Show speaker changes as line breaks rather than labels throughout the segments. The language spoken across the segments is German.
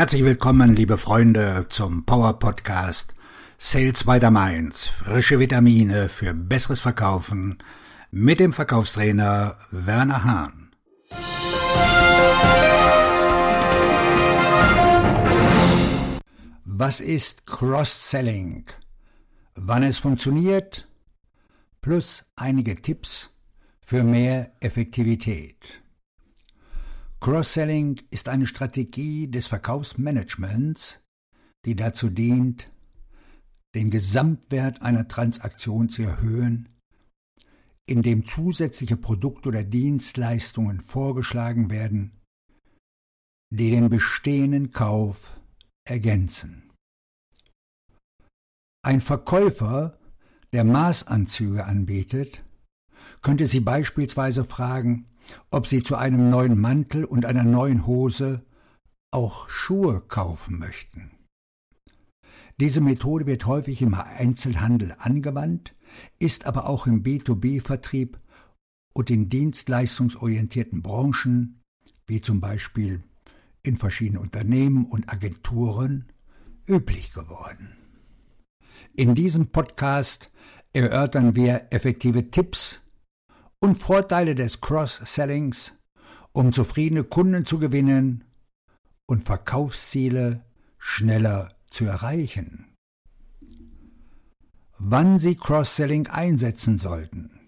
Herzlich willkommen, liebe Freunde, zum Power Podcast Sales by the Mainz. Frische Vitamine für besseres Verkaufen mit dem Verkaufstrainer Werner Hahn. Was ist Cross-Selling? Wann es funktioniert? Plus einige Tipps für mehr Effektivität. Cross-Selling ist eine Strategie des Verkaufsmanagements, die dazu dient, den Gesamtwert einer Transaktion zu erhöhen, indem zusätzliche Produkte oder Dienstleistungen vorgeschlagen werden, die den bestehenden Kauf ergänzen. Ein Verkäufer, der Maßanzüge anbietet, könnte Sie beispielsweise fragen, ob Sie zu einem neuen Mantel und einer neuen Hose auch Schuhe kaufen möchten. Diese Methode wird häufig im Einzelhandel angewandt, ist aber auch im B2B-Vertrieb und in dienstleistungsorientierten Branchen, wie zum Beispiel in verschiedenen Unternehmen und Agenturen, üblich geworden. In diesem Podcast erörtern wir effektive Tipps und Vorteile des Cross-Sellings, um zufriedene Kunden zu gewinnen und Verkaufsziele schneller zu erreichen. Wann Sie Cross-Selling einsetzen sollten.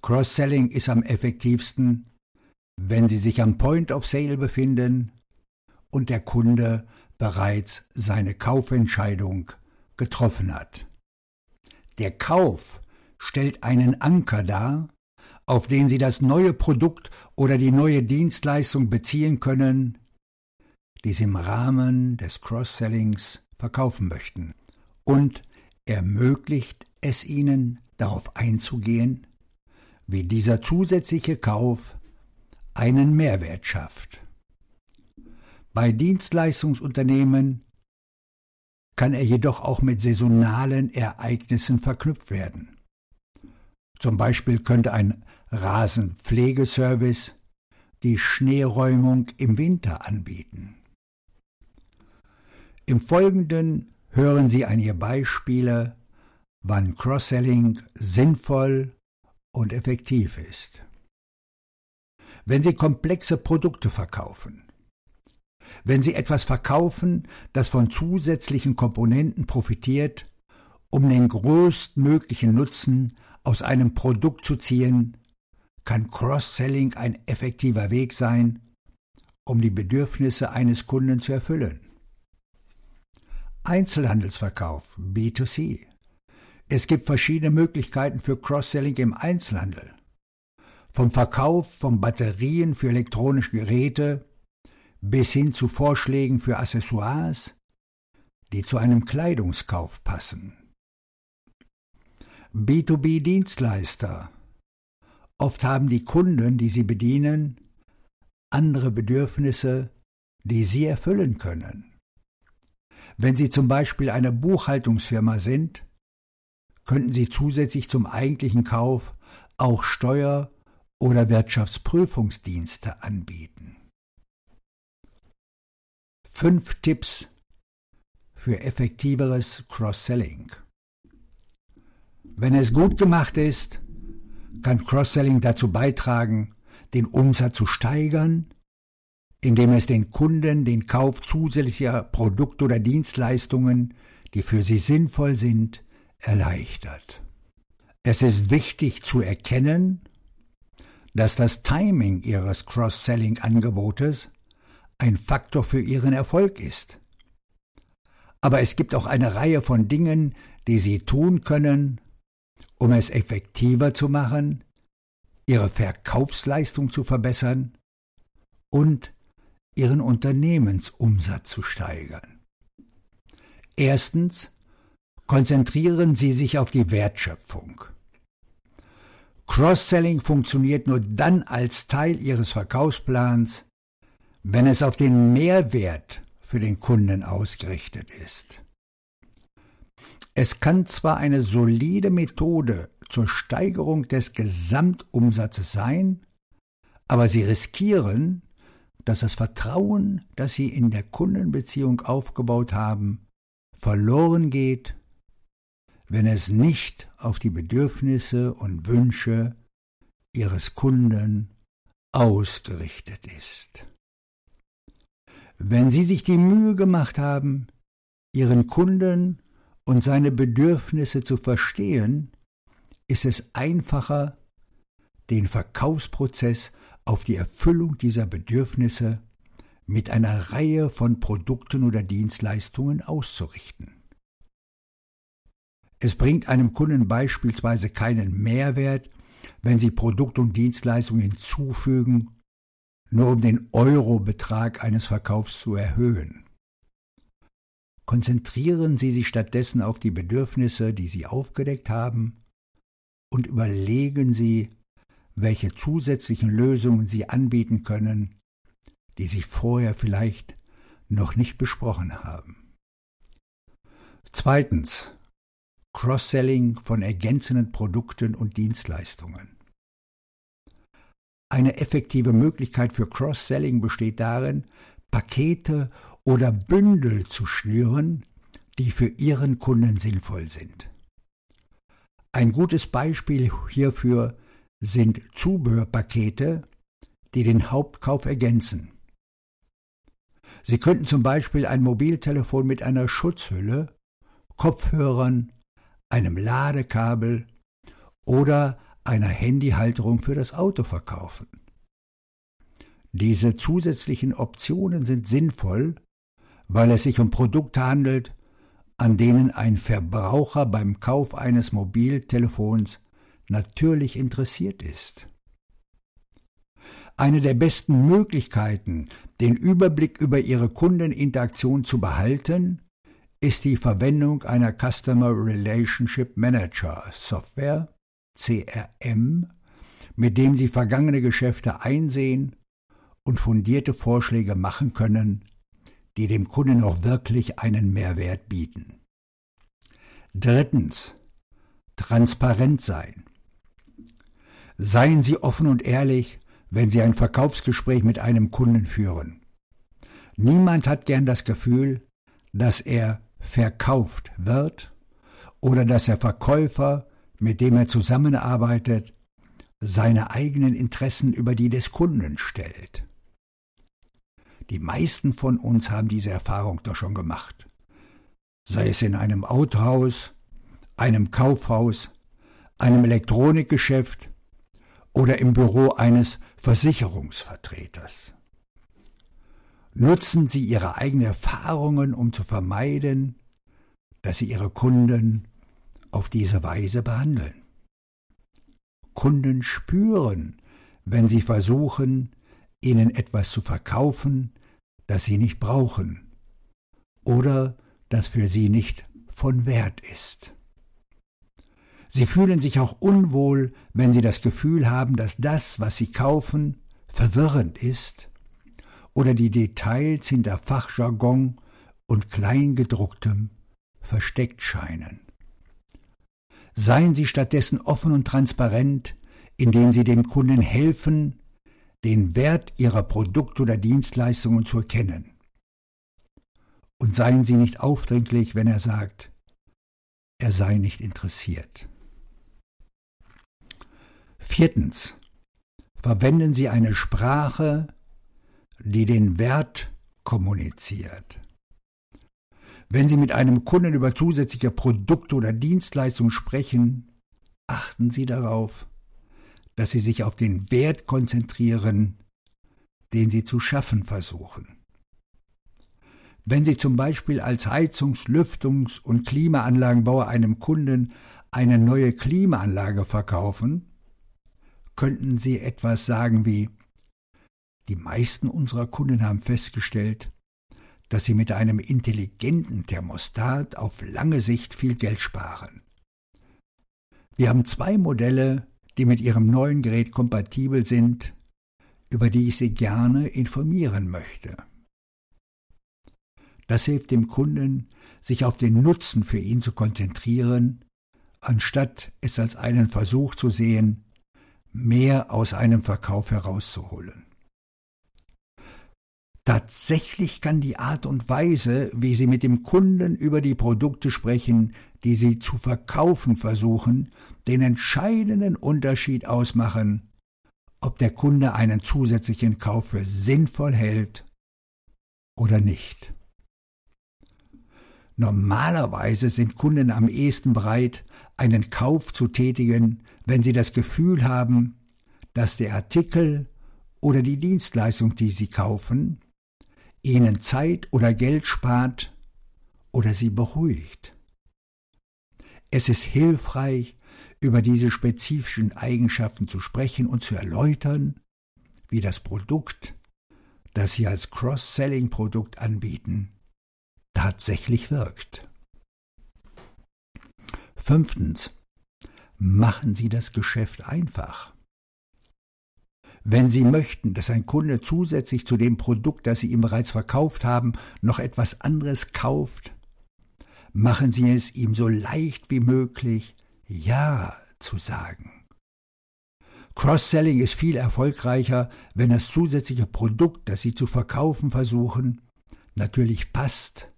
Cross-Selling ist am effektivsten, wenn Sie sich am Point of Sale befinden und der Kunde bereits seine Kaufentscheidung getroffen hat. Der Kauf stellt einen Anker dar, auf den Sie das neue Produkt oder die neue Dienstleistung beziehen können, die Sie im Rahmen des Cross-Sellings verkaufen möchten, und ermöglicht es Ihnen, darauf einzugehen, wie dieser zusätzliche Kauf einen Mehrwert schafft. Bei Dienstleistungsunternehmen kann er jedoch auch mit saisonalen Ereignissen verknüpft werden. Zum Beispiel könnte ein Rasenpflegeservice die Schneeräumung im Winter anbieten. Im Folgenden hören Sie einige Beispiele, wann Cross-Selling sinnvoll und effektiv ist. Wenn Sie komplexe Produkte verkaufen, wenn Sie etwas verkaufen, das von zusätzlichen Komponenten profitiert, um den größtmöglichen Nutzen aus einem Produkt zu ziehen, kann Cross-Selling ein effektiver Weg sein, um die Bedürfnisse eines Kunden zu erfüllen. Einzelhandelsverkauf B2C. Es gibt verschiedene Möglichkeiten für Cross-Selling im Einzelhandel. Vom Verkauf von Batterien für elektronische Geräte bis hin zu Vorschlägen für Accessoires, die zu einem Kleidungskauf passen. B2B-Dienstleister. Oft haben die Kunden, die sie bedienen, andere Bedürfnisse, die sie erfüllen können. Wenn Sie zum Beispiel eine Buchhaltungsfirma sind, könnten Sie zusätzlich zum eigentlichen Kauf auch Steuer- oder Wirtschaftsprüfungsdienste anbieten. Fünf Tipps für effektiveres Cross-Selling. Wenn es gut gemacht ist, kann Cross-Selling dazu beitragen, den Umsatz zu steigern, indem es den Kunden den Kauf zusätzlicher Produkte oder Dienstleistungen, die für sie sinnvoll sind, erleichtert. Es ist wichtig zu erkennen, dass das Timing Ihres Cross-Selling-Angebotes ein Faktor für Ihren Erfolg ist. Aber es gibt auch eine Reihe von Dingen, die Sie tun können, um es effektiver zu machen, ihre Verkaufsleistung zu verbessern und ihren Unternehmensumsatz zu steigern. Erstens konzentrieren Sie sich auf die Wertschöpfung. Cross-Selling funktioniert nur dann als Teil Ihres Verkaufsplans, wenn es auf den Mehrwert für den Kunden ausgerichtet ist. Es kann zwar eine solide Methode zur Steigerung des Gesamtumsatzes sein, aber sie riskieren, dass das Vertrauen, das Sie in der Kundenbeziehung aufgebaut haben, verloren geht, wenn es nicht auf die Bedürfnisse und Wünsche Ihres Kunden ausgerichtet ist. Wenn Sie sich die Mühe gemacht haben, Ihren Kunden und seine Bedürfnisse zu verstehen, ist es einfacher, den Verkaufsprozess auf die Erfüllung dieser Bedürfnisse mit einer Reihe von Produkten oder Dienstleistungen auszurichten. Es bringt einem Kunden beispielsweise keinen Mehrwert, wenn Sie Produkt und Dienstleistungen hinzufügen, nur um den Eurobetrag eines Verkaufs zu erhöhen. Konzentrieren Sie sich stattdessen auf die Bedürfnisse, die Sie aufgedeckt haben, und überlegen Sie, welche zusätzlichen Lösungen Sie anbieten können, die Sie vorher vielleicht noch nicht besprochen haben. Zweitens. Cross-Selling von ergänzenden Produkten und Dienstleistungen. Eine effektive Möglichkeit für Cross-Selling besteht darin, Pakete oder Bündel zu schnüren, die für Ihren Kunden sinnvoll sind. Ein gutes Beispiel hierfür sind Zubehörpakete, die den Hauptkauf ergänzen. Sie könnten zum Beispiel ein Mobiltelefon mit einer Schutzhülle, Kopfhörern, einem Ladekabel oder einer Handyhalterung für das Auto verkaufen. Diese zusätzlichen Optionen sind sinnvoll, weil es sich um Produkte handelt, an denen ein Verbraucher beim Kauf eines Mobiltelefons natürlich interessiert ist. Eine der besten Möglichkeiten, den Überblick über Ihre Kundeninteraktion zu behalten, ist die Verwendung einer Customer Relationship Manager Software CRM, mit dem Sie vergangene Geschäfte einsehen und fundierte Vorschläge machen können, die dem Kunden auch wirklich einen Mehrwert bieten. Drittens. Transparent sein. Seien Sie offen und ehrlich, wenn Sie ein Verkaufsgespräch mit einem Kunden führen. Niemand hat gern das Gefühl, dass er verkauft wird oder dass der Verkäufer, mit dem er zusammenarbeitet, seine eigenen Interessen über die des Kunden stellt. Die meisten von uns haben diese Erfahrung doch schon gemacht. Sei es in einem Autohaus, einem Kaufhaus, einem Elektronikgeschäft oder im Büro eines Versicherungsvertreters. Nutzen Sie Ihre eigenen Erfahrungen, um zu vermeiden, dass Sie Ihre Kunden auf diese Weise behandeln. Kunden spüren, wenn Sie versuchen, ihnen etwas zu verkaufen, das sie nicht brauchen oder das für sie nicht von Wert ist. Sie fühlen sich auch unwohl, wenn sie das Gefühl haben, dass das, was sie kaufen, verwirrend ist oder die Details hinter Fachjargon und Kleingedrucktem versteckt scheinen. Seien Sie stattdessen offen und transparent, indem Sie dem Kunden helfen, den Wert ihrer Produkte oder Dienstleistungen zu erkennen. Und seien Sie nicht aufdringlich, wenn er sagt, er sei nicht interessiert. Viertens. Verwenden Sie eine Sprache, die den Wert kommuniziert. Wenn Sie mit einem Kunden über zusätzliche Produkte oder Dienstleistungen sprechen, achten Sie darauf, dass sie sich auf den Wert konzentrieren, den sie zu schaffen versuchen. Wenn Sie zum Beispiel als Heizungs-, Lüftungs- und Klimaanlagenbauer einem Kunden eine neue Klimaanlage verkaufen, könnten Sie etwas sagen wie Die meisten unserer Kunden haben festgestellt, dass sie mit einem intelligenten Thermostat auf lange Sicht viel Geld sparen. Wir haben zwei Modelle, die mit Ihrem neuen Gerät kompatibel sind, über die ich Sie gerne informieren möchte. Das hilft dem Kunden, sich auf den Nutzen für ihn zu konzentrieren, anstatt es als einen Versuch zu sehen, mehr aus einem Verkauf herauszuholen. Tatsächlich kann die Art und Weise, wie Sie mit dem Kunden über die Produkte sprechen, die Sie zu verkaufen versuchen, den entscheidenden Unterschied ausmachen, ob der Kunde einen zusätzlichen Kauf für sinnvoll hält oder nicht. Normalerweise sind Kunden am ehesten bereit, einen Kauf zu tätigen, wenn sie das Gefühl haben, dass der Artikel oder die Dienstleistung, die sie kaufen, ihnen Zeit oder Geld spart oder sie beruhigt. Es ist hilfreich, über diese spezifischen Eigenschaften zu sprechen und zu erläutern, wie das Produkt, das Sie als Cross-Selling-Produkt anbieten, tatsächlich wirkt. Fünftens. Machen Sie das Geschäft einfach. Wenn Sie möchten, dass ein Kunde zusätzlich zu dem Produkt, das Sie ihm bereits verkauft haben, noch etwas anderes kauft, machen Sie es ihm so leicht wie möglich Ja zu sagen. Cross-Selling ist viel erfolgreicher, wenn das zusätzliche Produkt, das Sie zu verkaufen versuchen, natürlich passt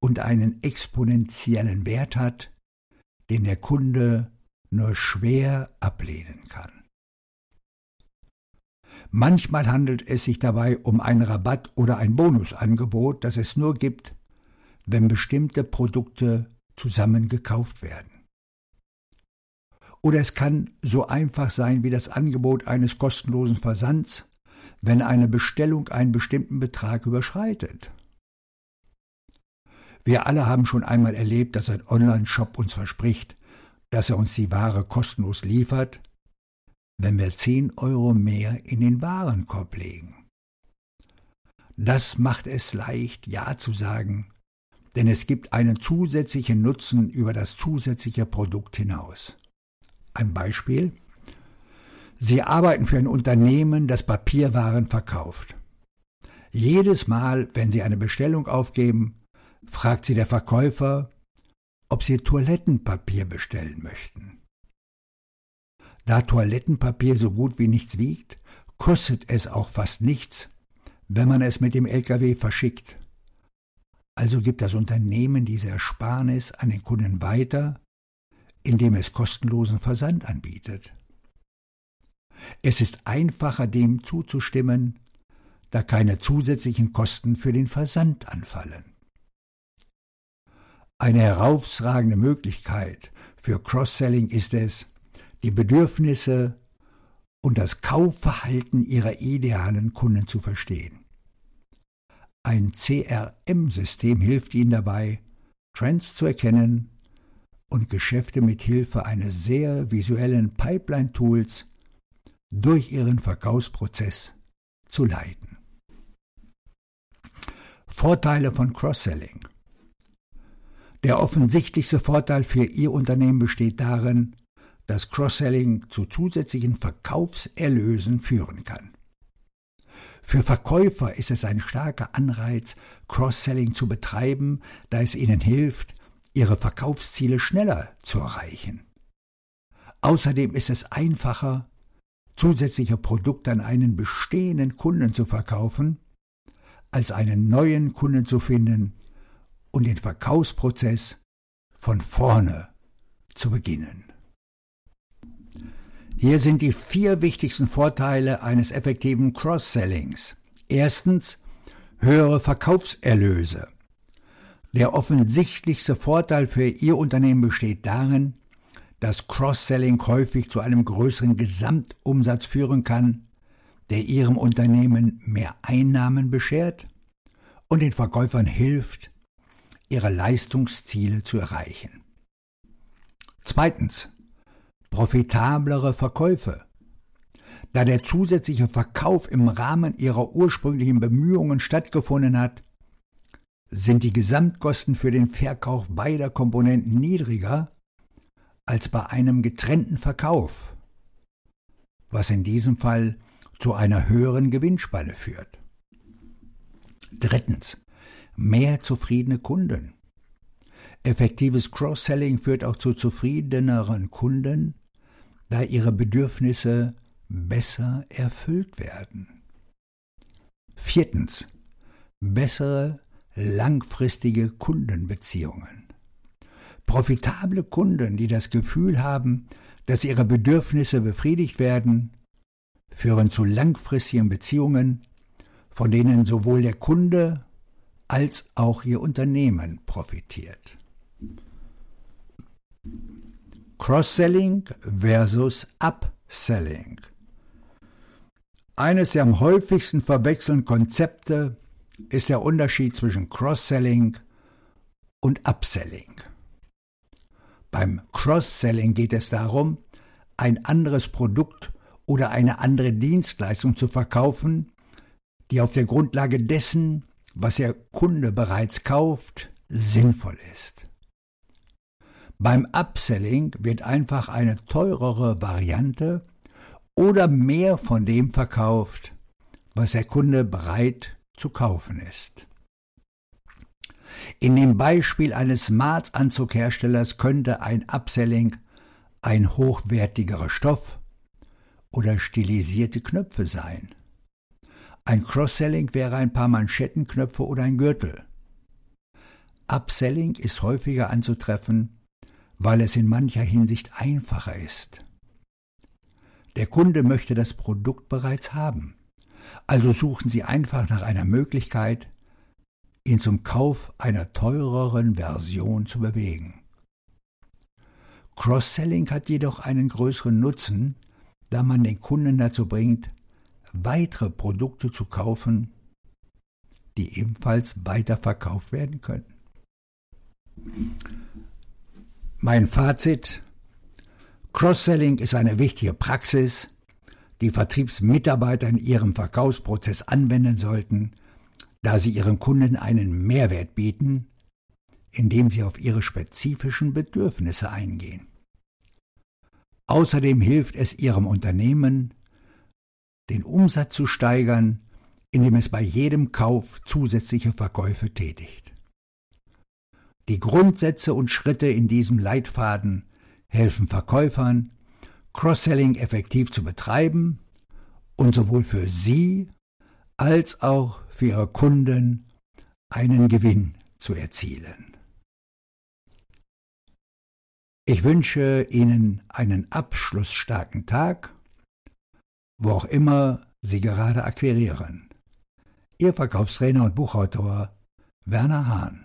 und einen exponentiellen Wert hat, den der Kunde nur schwer ablehnen kann. Manchmal handelt es sich dabei um ein Rabatt oder ein Bonusangebot, das es nur gibt, wenn bestimmte Produkte zusammen gekauft werden. Oder es kann so einfach sein wie das Angebot eines kostenlosen Versands, wenn eine Bestellung einen bestimmten Betrag überschreitet. Wir alle haben schon einmal erlebt, dass ein Online-Shop uns verspricht, dass er uns die Ware kostenlos liefert, wenn wir 10 Euro mehr in den Warenkorb legen. Das macht es leicht, Ja zu sagen, denn es gibt einen zusätzlichen Nutzen über das zusätzliche Produkt hinaus. Ein Beispiel. Sie arbeiten für ein Unternehmen, das Papierwaren verkauft. Jedes Mal, wenn Sie eine Bestellung aufgeben, fragt Sie der Verkäufer, ob Sie Toilettenpapier bestellen möchten. Da Toilettenpapier so gut wie nichts wiegt, kostet es auch fast nichts, wenn man es mit dem LKW verschickt. Also gibt das Unternehmen diese Ersparnis an den Kunden weiter, indem es kostenlosen Versand anbietet. Es ist einfacher, dem zuzustimmen, da keine zusätzlichen Kosten für den Versand anfallen. Eine herausragende Möglichkeit für Cross-Selling ist es, die Bedürfnisse und das Kaufverhalten ihrer idealen Kunden zu verstehen. Ein CRM-System hilft ihnen dabei, Trends zu erkennen und Geschäfte mit Hilfe eines sehr visuellen Pipeline-Tools durch ihren Verkaufsprozess zu leiten. Vorteile von Cross-Selling Der offensichtlichste Vorteil für Ihr Unternehmen besteht darin, dass Cross-Selling zu zusätzlichen Verkaufserlösen führen kann. Für Verkäufer ist es ein starker Anreiz, Cross-Selling zu betreiben, da es ihnen hilft, ihre Verkaufsziele schneller zu erreichen. Außerdem ist es einfacher, zusätzliche Produkte an einen bestehenden Kunden zu verkaufen, als einen neuen Kunden zu finden und den Verkaufsprozess von vorne zu beginnen. Hier sind die vier wichtigsten Vorteile eines effektiven Cross-Sellings. Erstens höhere Verkaufserlöse. Der offensichtlichste Vorteil für Ihr Unternehmen besteht darin, dass Cross-Selling häufig zu einem größeren Gesamtumsatz führen kann, der Ihrem Unternehmen mehr Einnahmen beschert und den Verkäufern hilft, ihre Leistungsziele zu erreichen. Zweitens profitablere Verkäufe. Da der zusätzliche Verkauf im Rahmen ihrer ursprünglichen Bemühungen stattgefunden hat, sind die Gesamtkosten für den Verkauf beider Komponenten niedriger als bei einem getrennten Verkauf, was in diesem Fall zu einer höheren Gewinnspanne führt. Drittens. Mehr zufriedene Kunden. Effektives Cross-Selling führt auch zu zufriedeneren Kunden da ihre Bedürfnisse besser erfüllt werden. Viertens. bessere langfristige Kundenbeziehungen. Profitable Kunden, die das Gefühl haben, dass ihre Bedürfnisse befriedigt werden, führen zu langfristigen Beziehungen, von denen sowohl der Kunde als auch ihr Unternehmen profitiert. Cross-Selling versus Upselling. Eines der am häufigsten verwechselten Konzepte ist der Unterschied zwischen Cross-Selling und Upselling. Beim Cross-Selling geht es darum, ein anderes Produkt oder eine andere Dienstleistung zu verkaufen, die auf der Grundlage dessen, was der Kunde bereits kauft, sinnvoll ist. Beim Upselling wird einfach eine teurere Variante oder mehr von dem verkauft, was der Kunde bereit zu kaufen ist. In dem Beispiel eines Smart-Anzugherstellers könnte ein Upselling ein hochwertigerer Stoff oder stilisierte Knöpfe sein. Ein Cross-Selling wäre ein paar Manschettenknöpfe oder ein Gürtel. Upselling ist häufiger anzutreffen, weil es in mancher Hinsicht einfacher ist. Der Kunde möchte das Produkt bereits haben, also suchen Sie einfach nach einer Möglichkeit, ihn zum Kauf einer teureren Version zu bewegen. Cross-Selling hat jedoch einen größeren Nutzen, da man den Kunden dazu bringt, weitere Produkte zu kaufen, die ebenfalls weiterverkauft werden können. Mein Fazit Cross-Selling ist eine wichtige Praxis, die Vertriebsmitarbeiter in ihrem Verkaufsprozess anwenden sollten, da sie ihren Kunden einen Mehrwert bieten, indem sie auf ihre spezifischen Bedürfnisse eingehen. Außerdem hilft es ihrem Unternehmen, den Umsatz zu steigern, indem es bei jedem Kauf zusätzliche Verkäufe tätigt. Die Grundsätze und Schritte in diesem Leitfaden helfen Verkäufern, Cross-Selling effektiv zu betreiben und sowohl für sie als auch für ihre Kunden einen Gewinn zu erzielen. Ich wünsche Ihnen einen abschlussstarken Tag, wo auch immer Sie gerade akquirieren. Ihr Verkaufstrainer und Buchautor Werner Hahn